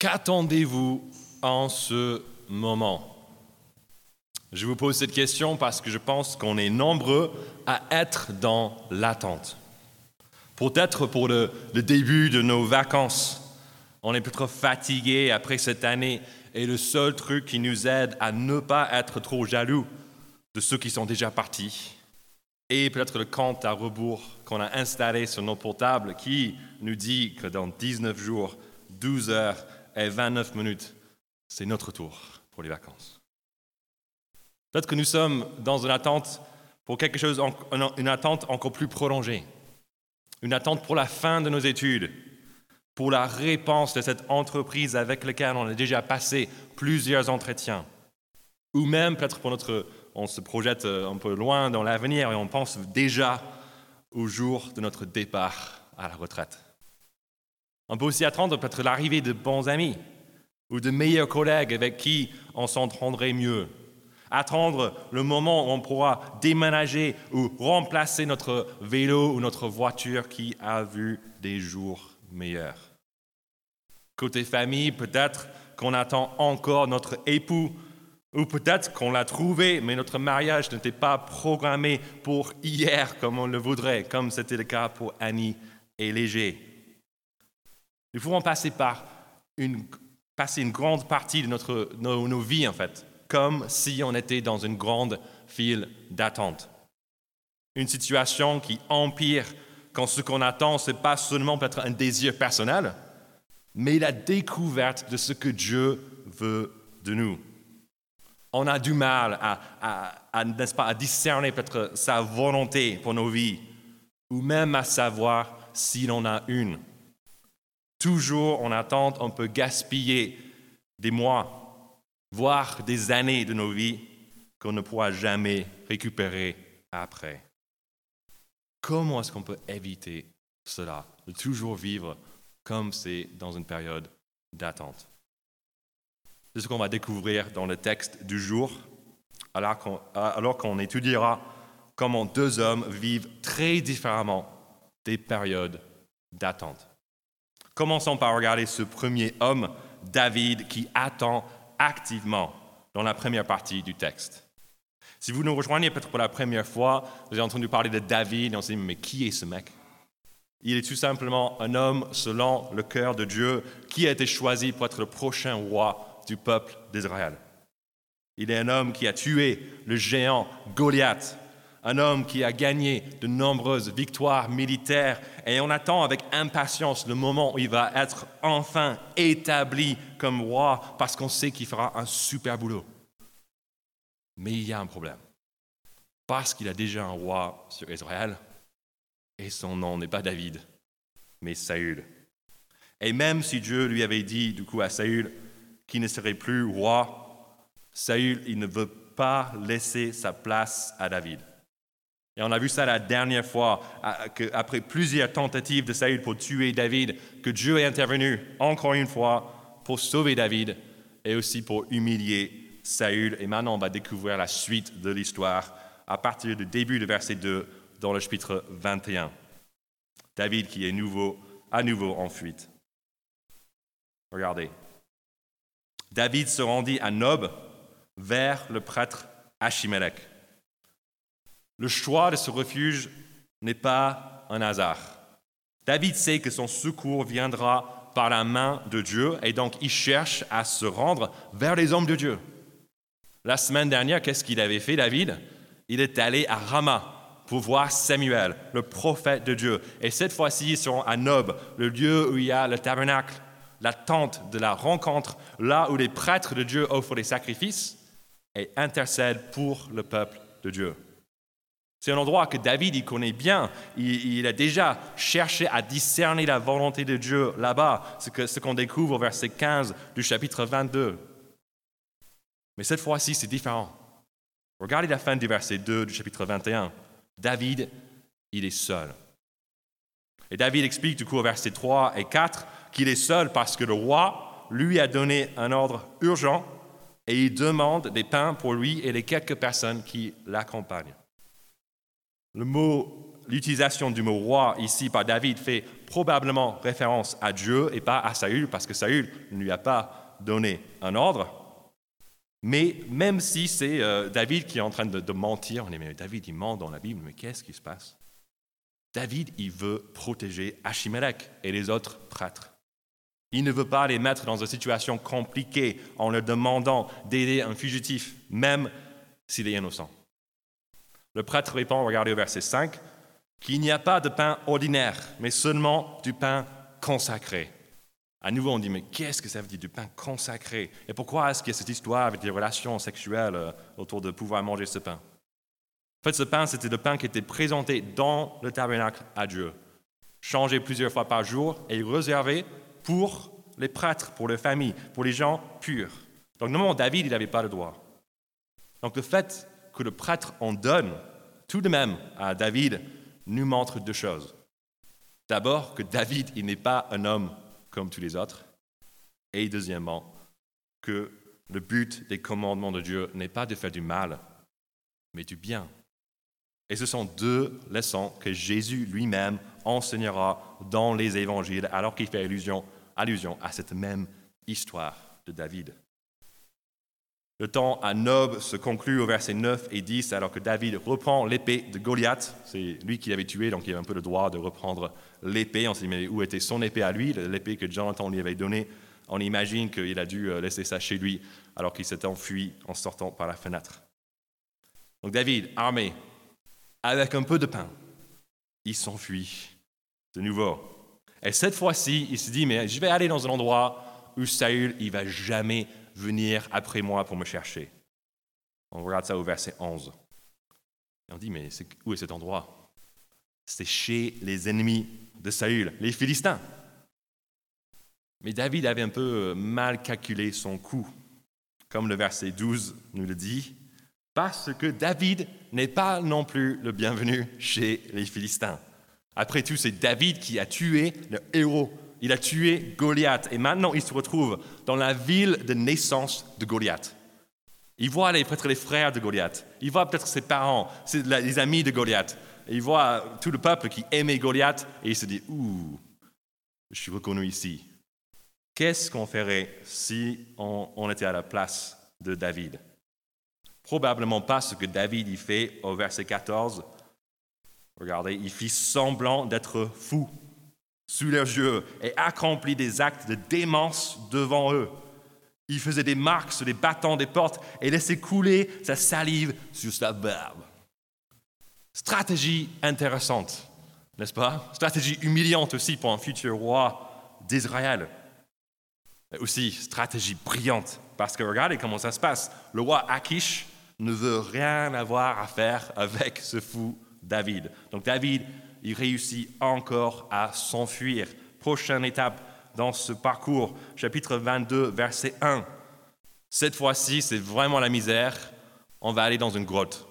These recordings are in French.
Qu'attendez-vous en ce moment? Je vous pose cette question parce que je pense qu'on est nombreux à être dans l'attente. Peut-être pour le, début de nos vacances, on est peut-être fatigué après cette année et le seul truc qui nous aide à ne pas être trop jaloux de ceux qui sont déjà partis, et peut-être le compte à rebours qu'on a installé sur nos portables qui nous dit que dans 19 jours, 12 heures et 29 minutes, c'est notre tour pour les vacances. Peut-être que nous sommes dans une attente pour quelque chose, une attente encore plus prolongée, une attente pour la fin de nos études, pour la réponse de cette entreprise avec laquelle on a déjà passé plusieurs entretiens, ou même peut-être pour notre, on se projette un peu loin dans l'avenir et on pense déjà au jour de notre départ à la retraite. On peut aussi attendre peut-être l'arrivée de bons amis ou de meilleurs collègues avec qui on s'entendrait mieux. Attendre le moment où on pourra déménager ou remplacer notre vélo ou notre voiture qui a vu des jours meilleurs. Côté famille, peut-être qu'on attend encore notre époux ou peut-être qu'on l'a trouvé, mais notre mariage n'était pas programmé pour hier comme on le voudrait, comme c'était le cas pour Annie et Léger. Nous pouvons passer par une, passer une grande partie de notre, nos, nos vies, en fait, comme si on était dans une grande file d'attente. Une situation qui empire quand ce qu'on attend, ce n'est pas seulement peut-être un désir personnel, mais la découverte de ce que Dieu veut de nous. On a du mal à, à, à, pas, à discerner peut-être sa volonté pour nos vies, ou même à savoir s'il en a une. Toujours en attente, on peut gaspiller des mois, voire des années de nos vies qu'on ne pourra jamais récupérer après. Comment est-ce qu'on peut éviter cela, de toujours vivre comme c'est dans une période d'attente? C'est ce qu'on va découvrir dans le texte du jour, alors qu'on étudiera comment deux hommes vivent très différemment des périodes d'attente. Commençons par regarder ce premier homme, David, qui attend activement dans la première partie du texte. Si vous nous rejoignez peut-être pour la première fois, vous avez entendu parler de David et on s'est dit, mais qui est ce mec? Il est tout simplement un homme selon le cœur de Dieu qui a été choisi pour être le prochain roi du peuple d'Israël. Il est un homme qui a tué le géant Goliath un homme qui a gagné de nombreuses victoires militaires et on attend avec impatience le moment où il va être enfin établi comme roi parce qu'on sait qu'il fera un super boulot. Mais il y a un problème. Parce qu'il a déjà un roi sur Israël et son nom n'est pas David, mais Saül. Et même si Dieu lui avait dit du coup à Saül qu'il ne serait plus roi, Saül, il ne veut pas laisser sa place à David. Et on a vu ça la dernière fois, après plusieurs tentatives de Saül pour tuer David, que Dieu est intervenu encore une fois pour sauver David et aussi pour humilier Saül. Et maintenant, on va découvrir la suite de l'histoire à partir du début du verset 2 dans le chapitre 21. David qui est nouveau, à nouveau en fuite. Regardez. David se rendit à Nob vers le prêtre Achimelech. Le choix de ce refuge n'est pas un hasard. David sait que son secours viendra par la main de Dieu et donc il cherche à se rendre vers les hommes de Dieu. La semaine dernière, qu'est-ce qu'il avait fait, David? Il est allé à Rama pour voir Samuel, le prophète de Dieu. Et cette fois-ci, ils sont à Nob, le lieu où il y a le tabernacle, la tente de la rencontre, là où les prêtres de Dieu offrent des sacrifices et intercèdent pour le peuple de Dieu. C'est un endroit que David il connaît bien. Il, a déjà cherché à discerner la volonté de Dieu là-bas, ce qu'on découvre au verset 15 du chapitre 22. Mais cette fois-ci, c'est différent. Regardez la fin du verset 2 du chapitre 21. David, il est seul. Et David explique du coup au verset 3 et 4 qu'il est seul parce que le roi lui a donné un ordre urgent et il demande des pains pour lui et les quelques personnes qui l'accompagnent. Le mot l'utilisation du mot roi ici par David fait probablement référence à Dieu et pas à Saül, parce que Saül ne lui a pas donné un ordre. Mais même si c'est euh, David qui est en train de, mentir, on dit mais David il ment dans la Bible, mais qu'est-ce qui se passe? David il veut protéger Achimelech et les autres prêtres. Il ne veut pas les mettre dans une situation compliquée en leur demandant d'aider un fugitif, même s'il est innocent. Le prêtre répond, regardez au verset 5, qu'il n'y a pas de pain ordinaire, mais seulement du pain consacré. À nouveau, on dit, mais qu'est-ce que ça veut dire du pain consacré? Et pourquoi est-ce qu'il y a cette histoire avec des relations sexuelles euh, autour de pouvoir manger ce pain? En fait, ce pain, c'était le pain qui était présenté dans le tabernacle à Dieu, changé plusieurs fois par jour et réservé pour les prêtres, pour les familles, pour les gens purs. Donc, normalement, David, il n'avait pas le droit. Donc, le fait que le prêtre en donne tout de même à David nous montre deux choses. D'abord, que David, il n'est pas un homme comme tous les autres. Et deuxièmement, que le but des commandements de Dieu n'est pas de faire du mal, mais du bien. Et ce sont deux leçons que Jésus lui-même enseignera dans les évangiles alors qu'il fait allusion, allusion à cette même histoire de David. Le temps à Nob se conclut au verset 9 et 10 alors que David reprend l'épée de Goliath. C'est lui qui l'avait tué, donc il avait un peu le droit de reprendre l'épée. On s'est dit, mais où était son épée à lui? L'épée que Jonathan lui avait donnée. On imagine qu'il a dû euh, laisser ça chez lui alors qu'il s'était enfui en sortant par la fenêtre. Donc David, armé, avec un peu de pain, il s'enfuit de nouveau. Et cette fois-ci, il se dit, mais je vais aller dans un endroit où Saül, il va jamais venir après moi pour me chercher. On regarde ça au verset 11. Et on dit, mais où est cet endroit? C'est chez les ennemis de Saül, les Philistins. Mais David avait un peu mal calculé son coup, comme le verset 12 nous le dit, parce que David n'est pas non plus le bienvenu chez les Philistins. Après tout, c'est David qui a tué le héros il a tué Goliath et maintenant il se retrouve dans la ville de naissance de Goliath. Il voit les, peut-être les frères de Goliath, il voit peut-être ses parents, les amis de Goliath, il voit tout le peuple qui aimait Goliath et il se dit Ouh, je suis reconnu ici. Qu'est-ce qu'on ferait si on, était à la place de David? Probablement pas ce que David y fait au verset 14. Regardez, il fit semblant d'être fou sous leurs yeux et accomplit des actes de démence devant eux. Il faisait des marques sur les battants des portes et laissait couler sa salive sur sa barbe. Stratégie intéressante, n'est-ce pas? Stratégie humiliante aussi pour un futur roi d'Israël. Aussi stratégie brillante, parce que regardez comment ça se passe. Le roi Akish ne veut rien avoir à faire avec ce fou David. Donc David il réussit encore à s'enfuir. Prochaine étape dans ce parcours, chapitre 22, verset 1. Cette fois-ci, c'est vraiment la misère. On va aller dans une grotte.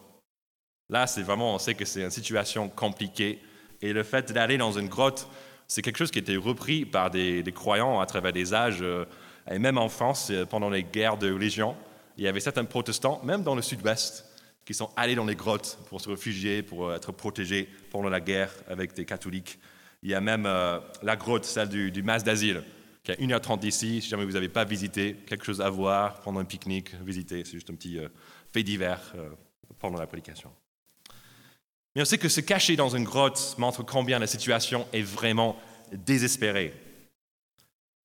Là, c'est vraiment, on sait que c'est une situation compliquée. Et le fait d'aller dans une grotte, c'est quelque chose qui a été repris par des, croyants à travers des âges. Euh, et même en France, euh, pendant les guerres de religion, il y avait certains protestants, même dans le sud-ouest, qui sont allés dans les grottes pour se réfugier, pour euh, être protégés pendant la guerre avec des catholiques. Il y a même euh, la grotte, celle du, du Mas d'Asile, qui est à 1h30 d'ici. Si jamais vous n'avez pas visité, quelque chose à voir, pendant un pique-nique, visiter. C'est juste un petit euh, fait divers pendant la prédication. Mais on sait que se cacher dans une grotte montre combien la situation est vraiment désespérée.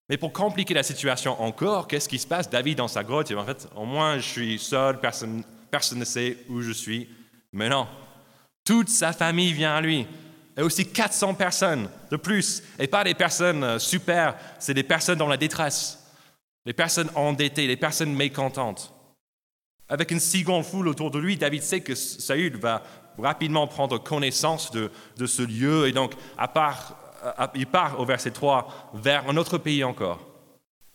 Mais pour compliquer la situation encore, qu'est-ce qui se passe? David dans sa grotte, en fait, au moins je suis seul, personne personne ne sait où je suis. Mais non, toute sa famille vient à lui. Et aussi 400 personnes de plus. Et pas des personnes euh, super, c'est des personnes dans la détresse. Les personnes endettées, les personnes mécontentes. Avec une si grande foule autour de lui, David sait que Saül va rapidement prendre connaissance de, ce lieu. Et donc, part, il part au verset 3 vers un autre pays encore,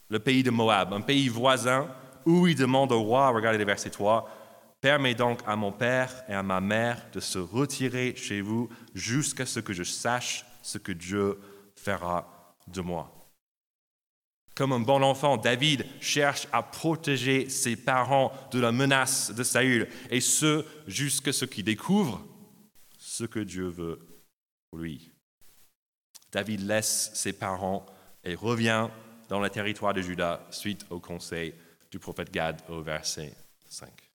le pays de Moab, un pays voisin, où il demande au roi, regardez le verset 3, Permets donc à mon père et à ma mère de se retirer chez vous jusqu'à ce que je sache ce que Dieu fera de moi. Comme un bon enfant, David cherche à protéger ses parents de la menace de Saül, et ce jusqu'à ce qu'il découvre ce que Dieu veut pour lui. David laisse ses parents et revient dans le territoire de Juda suite au conseil du prophète Gad au verset 5.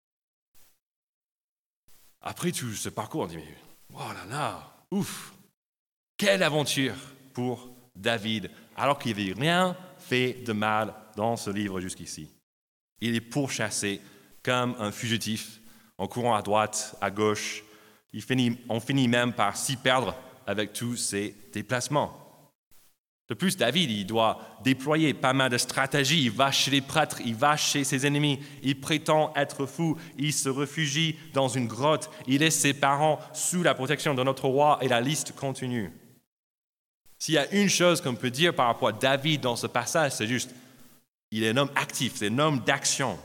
Après tout ce parcours, on dit, mais oh là là, ouf, quelle aventure pour David, alors qu'il n'avait rien fait de mal dans ce livre jusqu'ici. Il est pourchassé comme un fugitif en courant à droite, à gauche. Il finit, on finit même par s'y perdre avec tous ses déplacements. De plus, David, il doit déployer pas mal de stratégies. Il va chez les prêtres, il va chez ses ennemis, il prétend être fou, il se réfugie dans une grotte, il laisse ses parents sous la protection de notre roi et la liste continue. S'il y a une chose qu'on peut dire par rapport à David dans ce passage, c'est juste, il est un homme actif, c'est un homme d'action.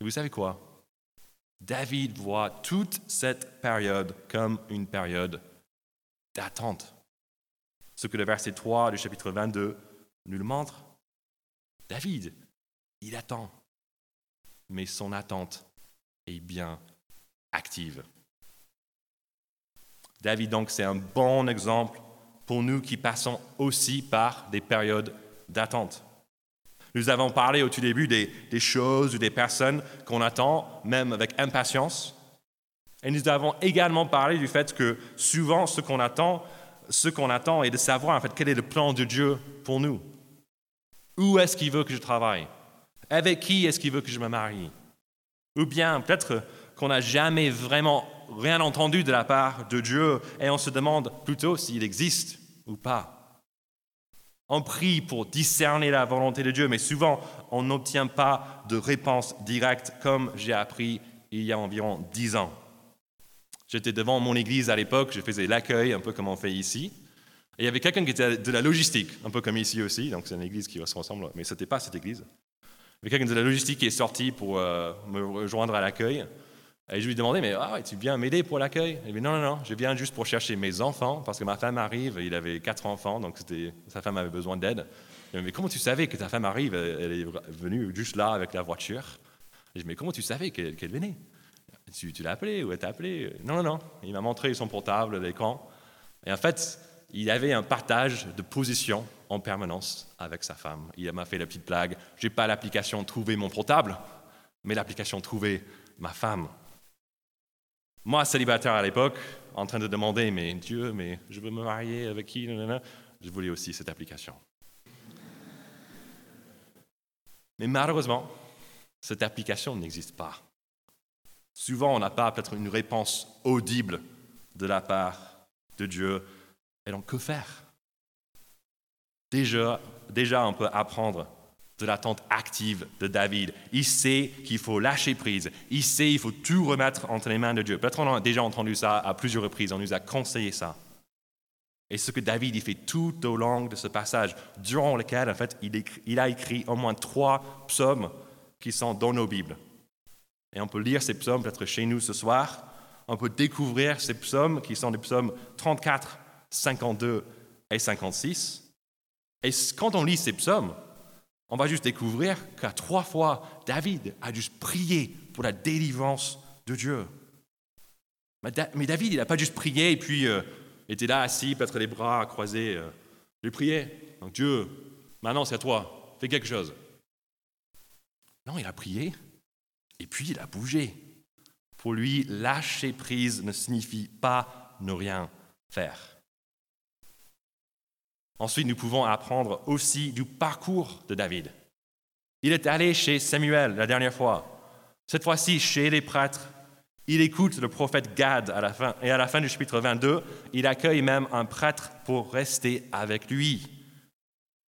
Et vous savez quoi? David voit toute cette période comme une période d'attente. Ce que le verset 3 du chapitre 22 nous le montre. David, il attend, mais son attente est bien active. David, donc, c'est un bon exemple pour nous qui passons aussi par des périodes d'attente. Nous avons parlé au tout début des, des choses ou des personnes qu'on attend, même avec impatience. Et nous avons également parlé du fait que souvent, ce qu'on attend, ce qu'on attend est de savoir en fait quel est le plan de Dieu pour nous. Où est-ce qu'il veut que je travaille? Avec qui est-ce qu'il veut que je me marie? Ou bien peut-être qu'on n'a jamais vraiment rien entendu de la part de Dieu et on se demande plutôt s'il existe ou pas. On prie pour discerner la volonté de Dieu, mais souvent on n'obtient pas de réponse directe comme j'ai appris il y a environ dix ans. J'étais devant mon église à l'époque, je faisais l'accueil, un peu comme on fait ici. Et il y avait quelqu'un qui était de la logistique, un peu comme ici aussi, donc c'est une église qui se ressemble, mais ce n'était pas cette église. Il y avait quelqu'un de la logistique qui est sorti pour euh, me rejoindre à l'accueil. Et je lui demandais, mais ah, tu viens m'aider pour l'accueil? Il dit, non, non, non, je viens juste pour chercher mes enfants, parce que ma femme arrive, il avait quatre enfants, donc sa femme avait besoin d'aide. Il dit, mais comment tu savais que ta femme arrive? Elle est venue juste là avec la voiture. Je dis, mais comment tu savais qu'elle venait? Tu, l'as appelé ou elle t'a appelé Non, non, non. Il m'a montré son portable, l'écran. Et en fait, il avait un partage de position en permanence avec sa femme. Il m'a fait la petite blague. Je n'ai pas l'application Trouver mon portable, mais l'application Trouver ma femme. Moi, célibataire à l'époque, en train de demander, mais Dieu, mais je veux me marier avec qui Je voulais aussi cette application. Mais malheureusement, cette application n'existe pas. Souvent, on n'a pas peut-être une réponse audible de la part de Dieu. Et donc, que faire? Déjà, déjà, on peut apprendre de l'attente active de David. Il sait qu'il faut lâcher prise. Il sait qu'il faut tout remettre entre les mains de Dieu. Peut-être on a déjà entendu ça à plusieurs reprises. On nous a conseillé ça. Et ce que David il fait tout au long de ce passage, durant lequel, en fait, il, il a écrit au moins trois psaumes qui sont dans nos Bibles. Et on peut lire ces psaumes peut-être chez nous ce soir. On peut découvrir ces psaumes qui sont des psaumes 34, 52 et 56. Et quand on lit ces psaumes, on va juste découvrir qu'à trois fois, David a juste prié pour la délivrance de Dieu. Mais David, il n'a pas juste prié et puis euh, était là assis, peut-être les bras croisés. Euh, il priait. Donc Dieu, maintenant c'est à toi, fais quelque chose. Non, il a prié et puis il a bougé. Pour lui, lâcher prise ne signifie pas ne rien faire. Ensuite, nous pouvons apprendre aussi du parcours de David. Il est allé chez Samuel la dernière fois, cette fois-ci chez les prêtres. Il écoute le prophète Gad à la fin, et à la fin du chapitre 22, il accueille même un prêtre pour rester avec lui.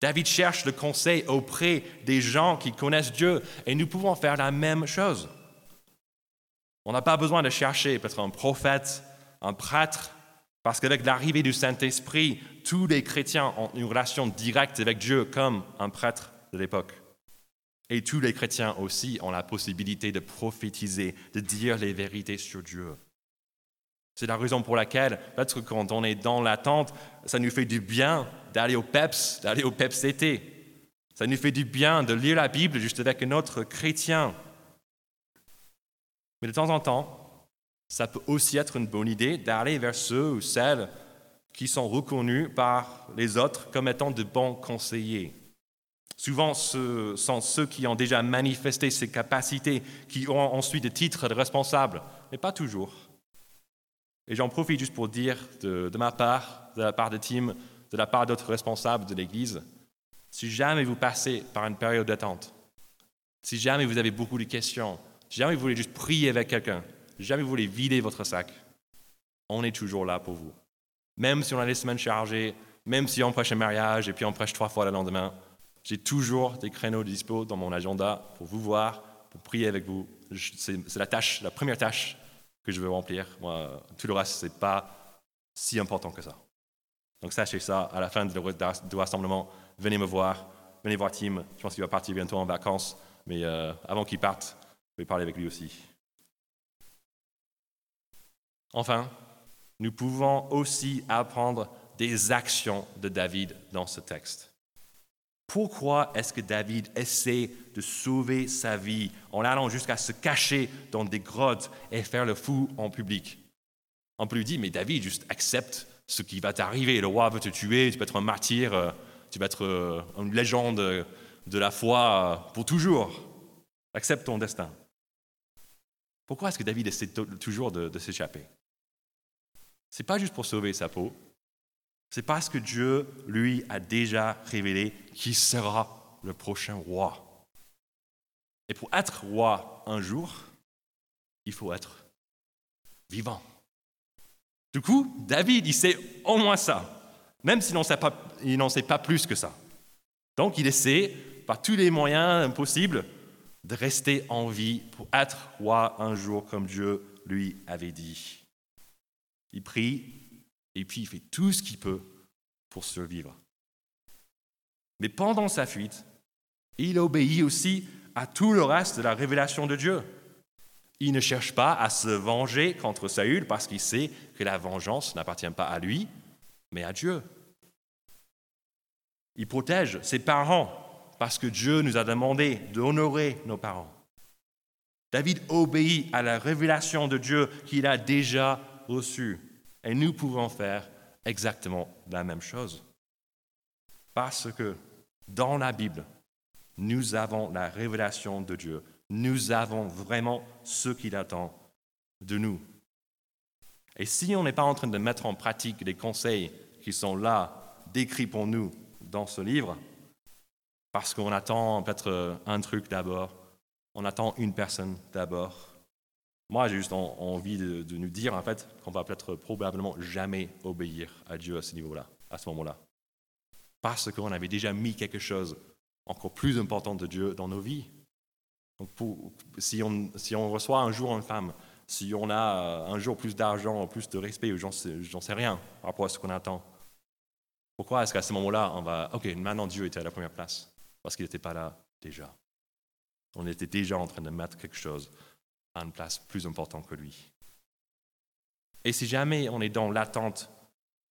David cherche le conseil auprès des gens qui connaissent Dieu et nous pouvons faire la même chose. On n'a pas besoin de chercher peut-être un prophète, un prêtre, parce qu'avec l'arrivée du Saint-Esprit, tous les chrétiens ont une relation directe avec Dieu comme un prêtre de l'époque. Et tous les chrétiens aussi ont la possibilité de prophétiser, de dire les vérités sur Dieu. C'est la raison pour laquelle, peut-être quand on est dans l'attente, ça nous fait du bien d'aller au PEPS, d'aller au PEPS été. Ça nous fait du bien de lire la Bible juste avec un autre chrétien. Mais de temps en temps, ça peut aussi être une bonne idée d'aller vers ceux ou celles qui sont reconnus par les autres comme étant de bons conseillers. Souvent, ce sont ceux qui ont déjà manifesté ces capacités, qui ont ensuite des titres de responsables, mais pas toujours. Et j'en profite juste pour dire de, ma part, de la part de Tim, de la part d'autres responsables de l'Église, si jamais vous passez par une période d'attente, si jamais vous avez beaucoup de questions, si jamais vous voulez juste prier avec quelqu'un, si jamais vous voulez vider votre sac, on est toujours là pour vous. Même si on a les semaines chargées, même si on prêche un mariage et puis on prêche trois fois le lendemain, j'ai toujours des créneaux dispo dans mon agenda pour vous voir, pour prier avec vous. C'est la tâche, la première tâche que je veux remplir. Tout le reste, ce n'est pas si important que ça. Donc sachez ça, à la fin du rassemblement, venez me voir, venez voir Tim. Je pense qu'il va partir bientôt en vacances, mais euh, avant qu'il parte, je vais parler avec lui aussi. Enfin, nous pouvons aussi apprendre des actions de David dans ce texte. Pourquoi est-ce que David essaie de sauver sa vie en allant jusqu'à se cacher dans des grottes et faire le fou en public? On peut lui dire, mais David, juste accepte ce qui va t'arriver. Le roi veut te tuer, tu vas être un martyr, euh, tu vas être euh, une légende de la foi pour toujours. Accepte ton destin. Pourquoi est-ce que David essaie toujours de, de s'échapper? Ce n'est pas juste pour sauver sa peau, c'est parce que Dieu, lui, a déjà révélé qui sera le prochain roi. Et pour être roi un jour, il faut être vivant. Du coup, David, il sait au moins ça, même s'il n'en sait, pas plus que ça. Donc, il essaie, par tous les moyens possibles, de rester en vie pour être roi un jour comme Dieu lui avait dit. Il prie et puis il fait tout ce qu'il peut pour survivre. Mais pendant sa fuite, il obéit aussi à tout le reste de la révélation de Dieu. Il ne cherche pas à se venger contre Saül parce qu'il sait que la vengeance n'appartient pas à lui, mais à Dieu. Il protège ses parents parce que Dieu nous a demandé d'honorer nos parents. David obéit à la révélation de Dieu qu'il a déjà reçue. Et nous pouvons faire exactement la même chose. Parce que dans la Bible, nous avons la révélation de Dieu. Nous avons vraiment ce qu'il attend de nous. Et si on n'est pas en train de mettre en pratique les conseils qui sont là, décrits pour nous dans ce livre, parce qu'on attend peut-être un truc d'abord, on attend une personne d'abord, moi, j'ai juste envie de, nous dire, en fait, qu'on va peut-être probablement jamais obéir à Dieu à ce niveau-là, à ce moment-là. Parce qu'on avait déjà mis quelque chose encore plus important de Dieu dans nos vies. Donc si, on, si, on, reçoit un jour une femme, si on a un jour plus d'argent, plus de respect, j'en sais, sais rien par rapport à ce qu'on attend, pourquoi est-ce qu'à ce moment-là, on va... Ok, maintenant Dieu était à la première place, parce qu'il n'était pas là déjà. On était déjà en train de mettre quelque chose à une place plus importante que lui. Et si jamais on est dans l'attente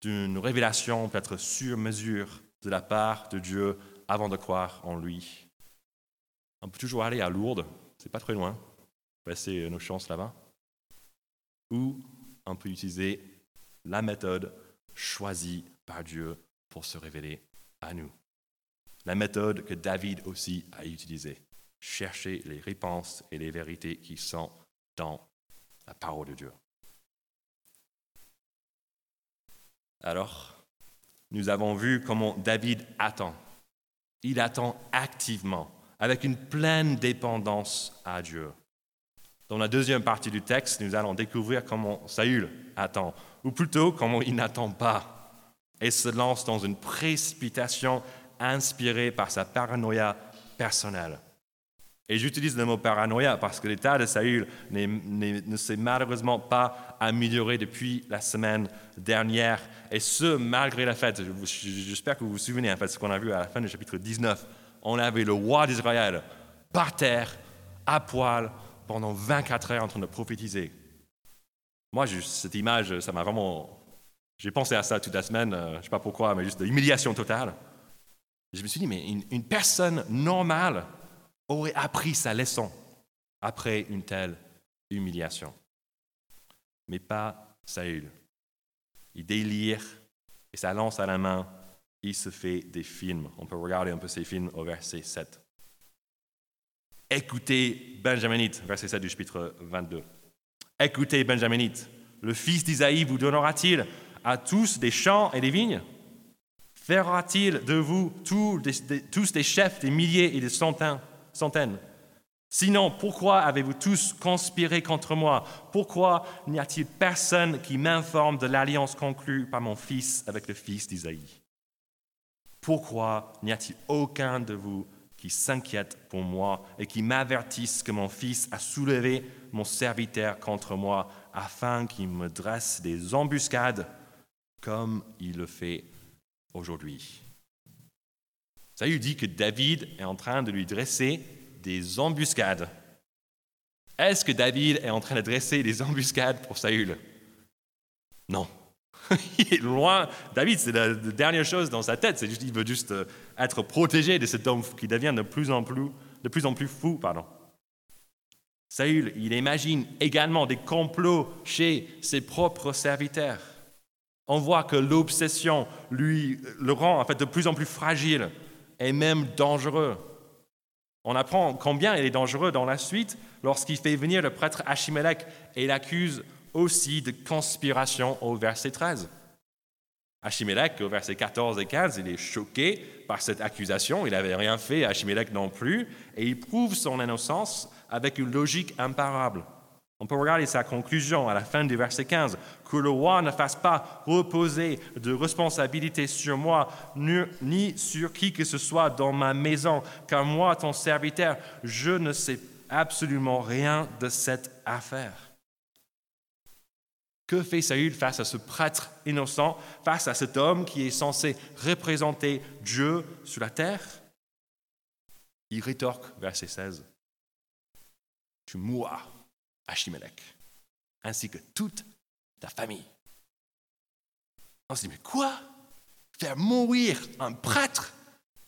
d'une révélation peut-être sur mesure de la part de Dieu avant de croire en lui, on peut toujours aller à Lourdes, c'est pas très loin, passer nos chances là-bas, ou on peut utiliser la méthode choisie par Dieu pour se révéler à nous. La méthode que David aussi a utilisée chercher les réponses et les vérités qui sont dans la parole de Dieu. Alors, nous avons vu comment David attend. Il attend activement, avec une pleine dépendance à Dieu. Dans la deuxième partie du texte, nous allons découvrir comment Saül attend, ou plutôt comment il n'attend pas, et se lance dans une précipitation inspirée par sa paranoïa personnelle. Et j'utilise le mot paranoïa parce que l'état de Saül ne s'est malheureusement pas amélioré depuis la semaine dernière. Et ce, malgré la fête. J'espère que vous vous souvenez, en fait, ce qu'on a vu à la fin du chapitre 19. On avait le roi d'Israël par terre, à poil, pendant 24 heures en train de prophétiser. Moi, cette image, ça m'a vraiment. J'ai pensé à ça toute la semaine, euh, je ne sais pas pourquoi, mais juste de l'humiliation totale. Je me suis dit, mais une personne normale aurait appris sa leçon après une telle humiliation. mais pas Saül. Il délire et ça lance à la main. Il se fait des films. On peut regarder un peu ces films au verset 7. Écoutez, Benjaminite, verset 7 du chapitre 22. Écoutez, Benjaminite, le fils d'Isaïe vous donnera-t-il à tous des champs et des vignes? Fera-t-il de vous tous des, chefs, des milliers et des centaines? Sinon, pourquoi avez-vous tous conspiré contre moi? Pourquoi n'y a-t-il personne qui m'informe de l'alliance conclue par mon fils avec le fils d'Isaïe? Pourquoi n'y a-t-il aucun de vous qui s'inquiète pour moi et qui m'avertisse que mon fils a soulevé mon serviteur contre moi afin qu'il me dresse des embuscades comme il le fait aujourd'hui? Saül dit que David est en train de lui dresser des embuscades. Est-ce que David est en train de dresser des embuscades pour Saül? Non. il est loin. David, c'est la, dernière chose dans sa tête. Il veut juste euh, être protégé de cet homme qui devient de plus en plus, fou. Pardon. Saül, il imagine également des complots chez ses propres serviteurs. On voit que l'obsession lui le rend en fait de plus en plus fragile et même dangereux. On apprend combien il est dangereux dans la suite lorsqu'il fait venir le prêtre Achimelech et l'accuse aussi de conspiration au verset 13. Achimelech, au verset 14 et 15, il est choqué par cette accusation. Il n'avait rien fait, Achimelech non plus, et il prouve son innocence avec une logique imparable. On peut regarder sa conclusion à la fin du verset 15, que le roi ne fasse pas reposer de responsabilité sur moi, ni sur qui que ce soit dans ma maison, car moi, ton serviteur, je ne sais absolument rien de cette affaire. Que fait Saül face à ce prêtre innocent, face à cet homme qui est censé représenter Dieu sur la terre? Il rétorque, verset 16, Tu mourras Achimelech, ainsi que toute ta famille. On se dit, mais quoi? Faire mourir un prêtre?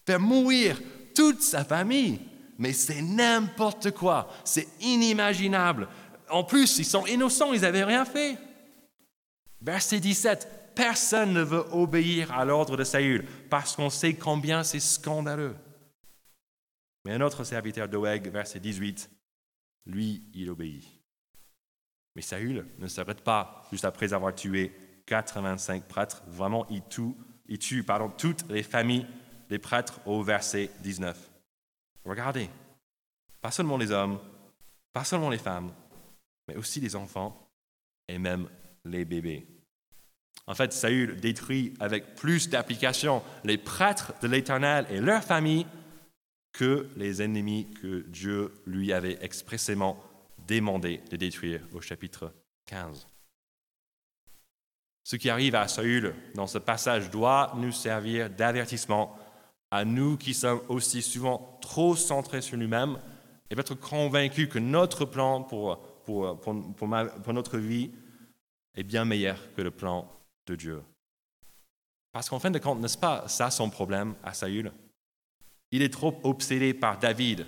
Faire mourir toute sa famille? Mais c'est n'importe quoi, c'est inimaginable. En plus, ils sont innocents, ils n'avaient rien fait. Verset 17, personne ne veut obéir à l'ordre de Saül parce qu'on sait combien c'est scandaleux. Mais un autre serviteur d'Oeg, verset 18, lui, il obéit. Mais Saül ne s'arrête pas juste après avoir tué 85 prêtres. Vraiment, il tue, tue pardon, toutes les familles des prêtres au verset 19. Regardez, pas seulement les hommes, pas seulement les femmes, mais aussi les enfants et même les bébés. En fait, Saül détruit avec plus d'application les prêtres de l'Éternel et leurs familles que les ennemis que Dieu lui avait expressément demandé de détruire au chapitre 15. Ce qui arrive à Saül dans ce passage doit nous servir d'avertissement à nous qui sommes aussi souvent trop centrés sur nous-mêmes et être convaincus que notre plan pour, pour, pour, pour, notre vie est bien meilleur que le plan de Dieu. Parce qu'en fin de compte, n'est-ce pas ça son problème à Saül? Il est trop obsédé par David,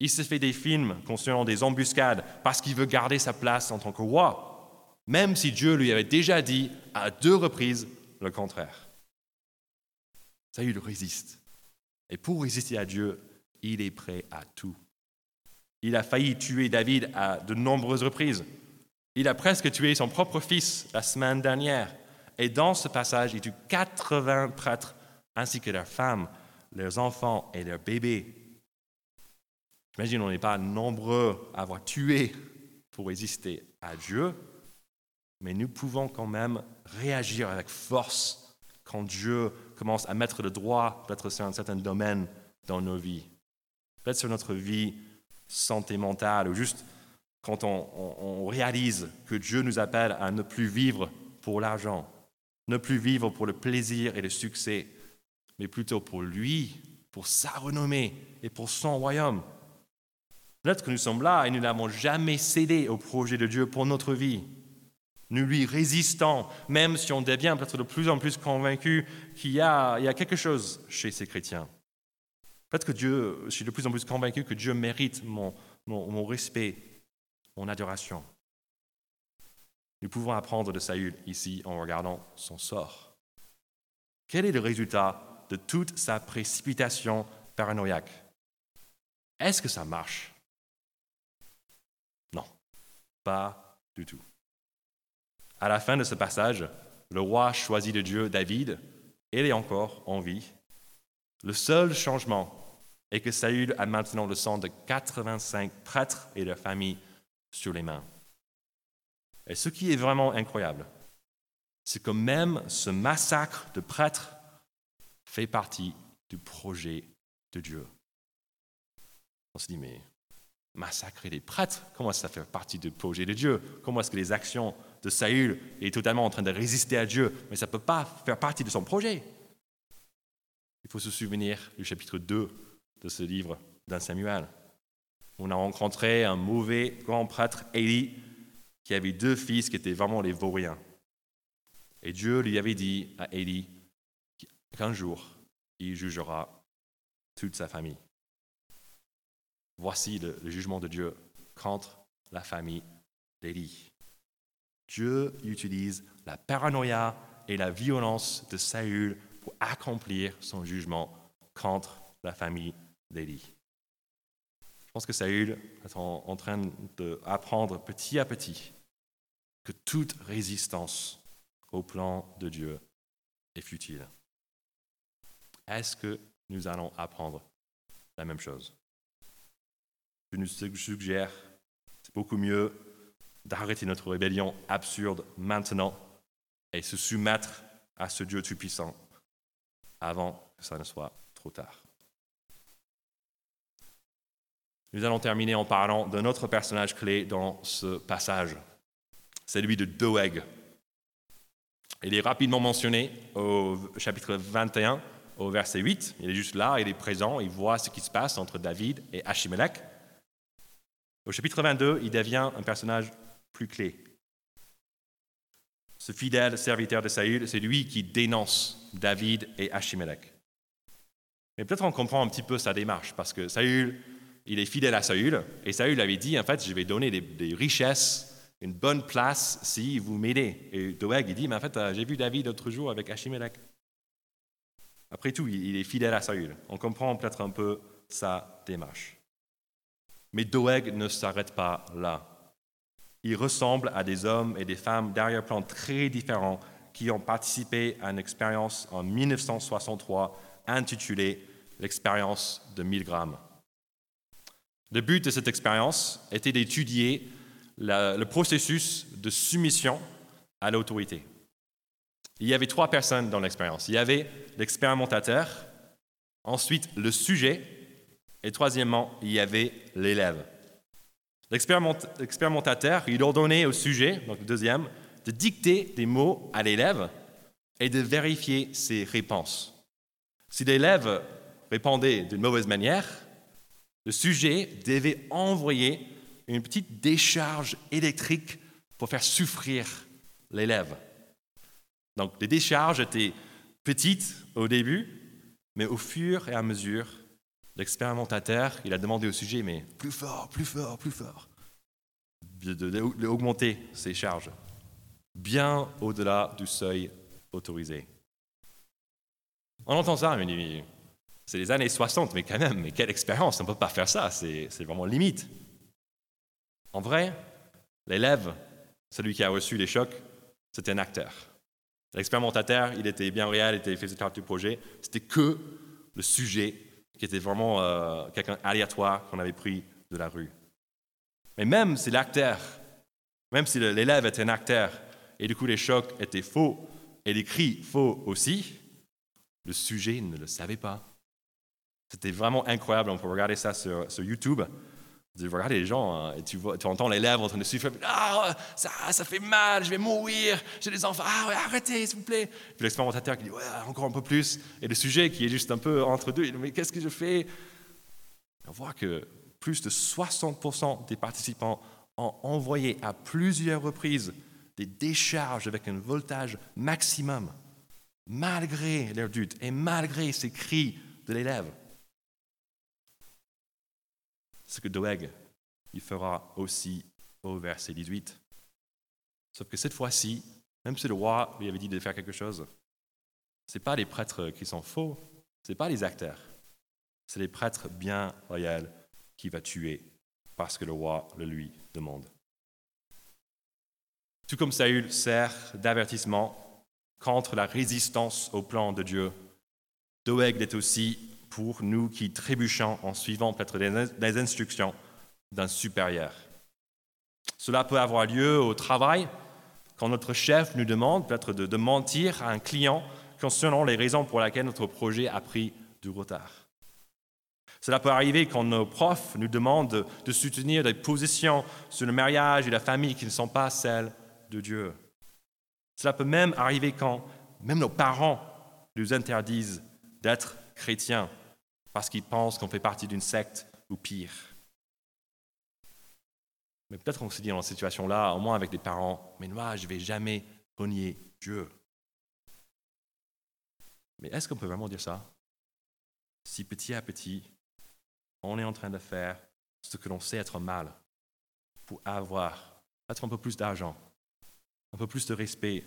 il se fait des films concernant des embuscades parce qu'il veut garder sa place en tant que roi, même si Dieu lui avait déjà dit à deux reprises le contraire. Ça, il résiste. Et pour résister à Dieu, il est prêt à tout. Il a failli tuer David à de nombreuses reprises. Il a presque tué son propre fils la semaine dernière. Et dans ce passage, il tue 80 prêtres ainsi que leurs femmes, leurs enfants et leurs bébés J'imagine on n'est pas nombreux à avoir tué pour résister à Dieu, mais nous pouvons quand même réagir avec force quand Dieu commence à mettre le droit, peut-être sur un certain domaine dans nos vies. Peut-être sur notre vie santé mentale, ou juste quand on, on réalise que Dieu nous appelle à ne plus vivre pour l'argent, ne plus vivre pour le plaisir et le succès, mais plutôt pour lui, pour sa renommée et pour son royaume. Peut-être que nous sommes là et nous n'avons jamais cédé au projet de Dieu pour notre vie. Nous lui résistons, même si on devient peut-être de plus en plus convaincu qu'il y, a, quelque chose chez ces chrétiens. Peut-être que Dieu, je suis de plus en plus convaincu que Dieu mérite mon, mon respect, mon adoration. Nous pouvons apprendre de Saül ici en regardant son sort. Quel est le résultat de toute sa précipitation paranoïaque? Est-ce que ça marche? Non, pas du tout. À la fin de ce passage, le roi choisit de Dieu David, et il est encore en vie. Le seul changement est que Saül a maintenant le sang de 85 prêtres et leur famille sur les mains. Et ce qui est vraiment incroyable, c'est que même ce massacre de prêtres fait partie du projet de Dieu. On se dit, mais massacrer les prêtres, comment ça fait partie du projet de Dieu? Comment est-ce que les actions de Saül est totalement en train de résister à Dieu? Mais ça ne peut pas faire partie de son projet. Il faut se souvenir du chapitre 2 de ce livre d'un Samuel. On a rencontré un mauvais grand prêtre, Élie, qui avait deux fils qui étaient vraiment les vauriens. Et Dieu lui avait dit à Élie qu'un jour, il jugera toute sa famille. Voici le, jugement de Dieu contre la famille d'Élie. Dieu utilise la paranoïa et la violence de Saül pour accomplir son jugement contre la famille d'Élie. Je pense que Saül est en train d'apprendre petit à petit que toute résistance au plan de Dieu est futile. Est-ce que nous allons apprendre la même chose? Je nous suggère, c'est beaucoup mieux d'arrêter notre rébellion absurde maintenant et se soumettre à ce Dieu tout-puissant avant que ça ne soit trop tard. Nous allons terminer en parlant d'un autre personnage clé dans ce passage, celui de Doeg. Il est rapidement mentionné au chapitre 21, au verset 8. Il est juste là, il est présent, il voit ce qui se passe entre David et Achimelech. Au chapitre 22, il devient un personnage plus clé. Ce fidèle serviteur de Saül, c'est lui qui dénonce David et Achimelech. Mais peut-être on comprend un petit peu sa démarche, parce que Saül, il est fidèle à Saül, et Saül avait dit, en fait, je vais donner des richesses une bonne place si vous m'aidez. Et Doeg, il dit, mais en fait, euh, j'ai vu David l'autre jour avec Achimelech. Après tout, il est fidèle à Saül. On comprend peut-être un peu sa démarche. Mais Doeg ne s'arrête pas là. Il ressemble à des hommes et des femmes d'arrière-plan très différents qui ont participé à une expérience en 1963 intitulée l'expérience de 1000 grammes. Le but de cette expérience était d'étudier le processus de soumission à l'autorité. Il y avait trois personnes dans l'expérience. Il y avait l'expérimentateur, ensuite le sujet, et troisièmement, il y avait l'élève. L'expérimentateur, il ordonnait au sujet, donc le deuxième, de dicter des mots à l'élève et de vérifier ses réponses. Si l'élève répondait d'une mauvaise manière, le sujet devait envoyer une petite décharge électrique pour faire souffrir l'élève. Donc les décharges étaient petites au début, mais au fur et à mesure, l'expérimentateur, il a demandé au sujet, mais plus fort, plus fort, plus fort, d'augmenter ces charges, bien au-delà du seuil autorisé. On entend ça, mais c'est les années 60, mais quand même, mais quelle expérience, on ne peut pas faire ça, c'est vraiment limite. En vrai, l'élève, celui qui a reçu les chocs, c'était un acteur. L'expérimentateur, il était bien réel, il était faisait partie du projet. C'était que le sujet qui était vraiment euh, quelqu'un aléatoire qu'on avait pris de la rue. Mais même si l'acteur, même si l'élève était un acteur, et du coup les chocs étaient faux, et les cris faux aussi, le sujet ne le savait pas. C'était vraiment incroyable, on peut regarder ça sur, sur YouTube. Tu les gens hein, et tu, vois, tu entends les en train de souffler. Ah, ça, ça fait mal, je vais mourir, j'ai des enfants. Ah, ouais, arrêtez, s'il vous plaît. Puis l'expérimentateur qui dit, ouais, encore un peu plus. Et le sujet qui est juste un peu entre deux, il dit, mais qu'est-ce que je fais? On voit que plus de 60% des participants ont envoyé à plusieurs reprises des décharges avec un voltage maximum, malgré leur doute et malgré ces cris de l'élève ce que Doeg il fera aussi au verset 18. Sauf que cette fois-ci, même si le roi lui avait dit de faire quelque chose, ce n'est pas les prêtres qui sont faux, ce n'est pas les acteurs, c'est les prêtres bien loyaux qui va tuer parce que le roi le lui demande. Tout comme Saül sert d'avertissement contre la résistance au plan de Dieu, Doeg est aussi pour nous qui trébuchons en suivant peut-être des instructions d'un supérieur. Cela peut avoir lieu au travail, quand notre chef nous demande peut-être de, mentir à un client concernant les raisons pour lesquelles notre projet a pris du retard. Cela peut arriver quand nos profs nous demandent de, soutenir des positions sur le mariage et la famille qui ne sont pas celles de Dieu. Cela peut même arriver quand même nos parents nous interdisent d'être chrétiens parce qu'ils pensent qu'on fait partie d'une secte ou pire. Mais peut-être qu'on se dit dans cette situation-là, au moins avec des parents, mais moi, je ne vais jamais renier Dieu. Mais est-ce qu'on peut vraiment dire ça? Si petit à petit, on est en train de faire ce que l'on sait être mal pour avoir peut-être un peu plus d'argent, un peu plus de respect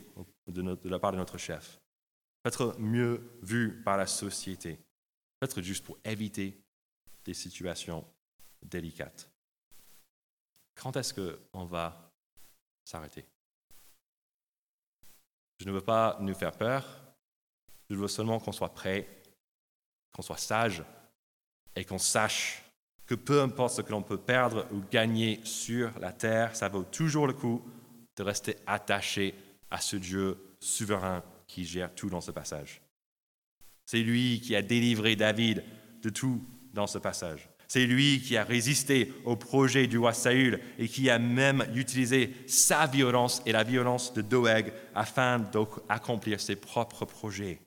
de, la part de notre chef, peut-être mieux vu par la société, peut-être juste pour éviter des situations délicates. Quand est-ce qu'on va s'arrêter? Je ne veux pas nous faire peur, je veux seulement qu'on soit prêt, qu'on soit sage et qu'on sache que peu importe ce que l'on peut perdre ou gagner sur la terre, ça vaut toujours le coup de rester attaché à ce Dieu souverain qui gère tout dans ce passage. C'est lui qui a délivré David de tout dans ce passage. C'est lui qui a résisté au projet du roi Saül et qui a même utilisé sa violence et la violence de Doeg afin d'accomplir ses propres projets.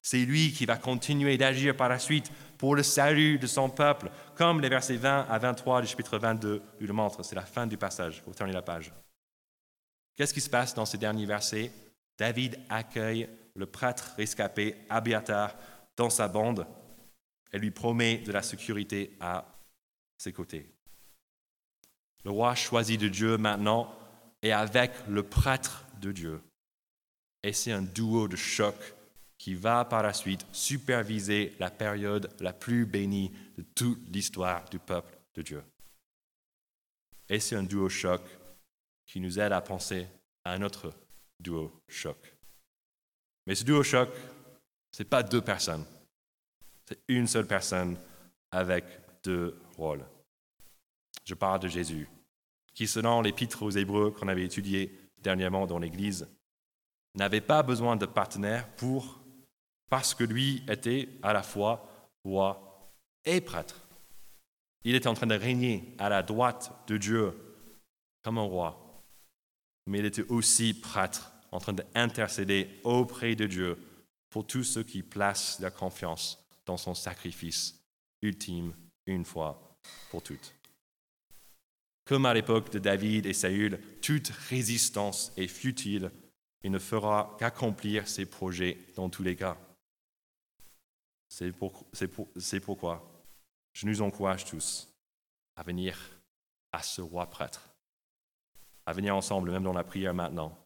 C'est lui qui va continuer d'agir par la suite pour le salut de son peuple, comme les versets 20 à 23 du chapitre 22 lui le montrent. C'est la fin du passage. Vous tournez la page. Qu'est-ce qui se passe dans ces derniers versets? David accueille le prêtre rescapé Abiatar dans sa bande elle lui promet de la sécurité à ses côtés. Le roi choisit de Dieu maintenant est avec le prêtre de Dieu. Et c'est un duo de choc qui va par la suite superviser la période la plus bénie de toute l'histoire du peuple de Dieu. Et c'est un duo choc qui nous aide à penser à un autre duo choc. Mais ce choc, ce n'est pas deux personnes. C'est une seule personne avec deux rôles. Je parle de Jésus, qui, selon l'épître aux Hébreux qu'on avait étudié dernièrement dans l'Église, n'avait pas besoin de partenaire pour, parce que lui était à la fois roi et prêtre. Il était en train de régner à la droite de Dieu comme un roi, mais il était aussi prêtre, en train d'intercéder auprès de Dieu pour tous ceux qui placent leur confiance dans son sacrifice ultime une fois pour toutes. Comme à l'époque de David et Saül, toute résistance est futile et ne fera qu'accomplir ses projets dans tous les cas. C'est pourquoi je nous encourage tous à venir à ce roi prêtre, à venir ensemble, même dans la prière maintenant,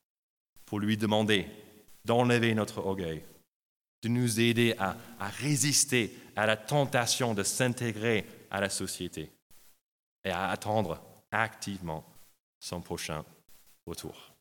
pour lui demander d'enlever notre orgueil, de nous aider à, résister à la tentation de s'intégrer à la société et à attendre activement son prochain retour.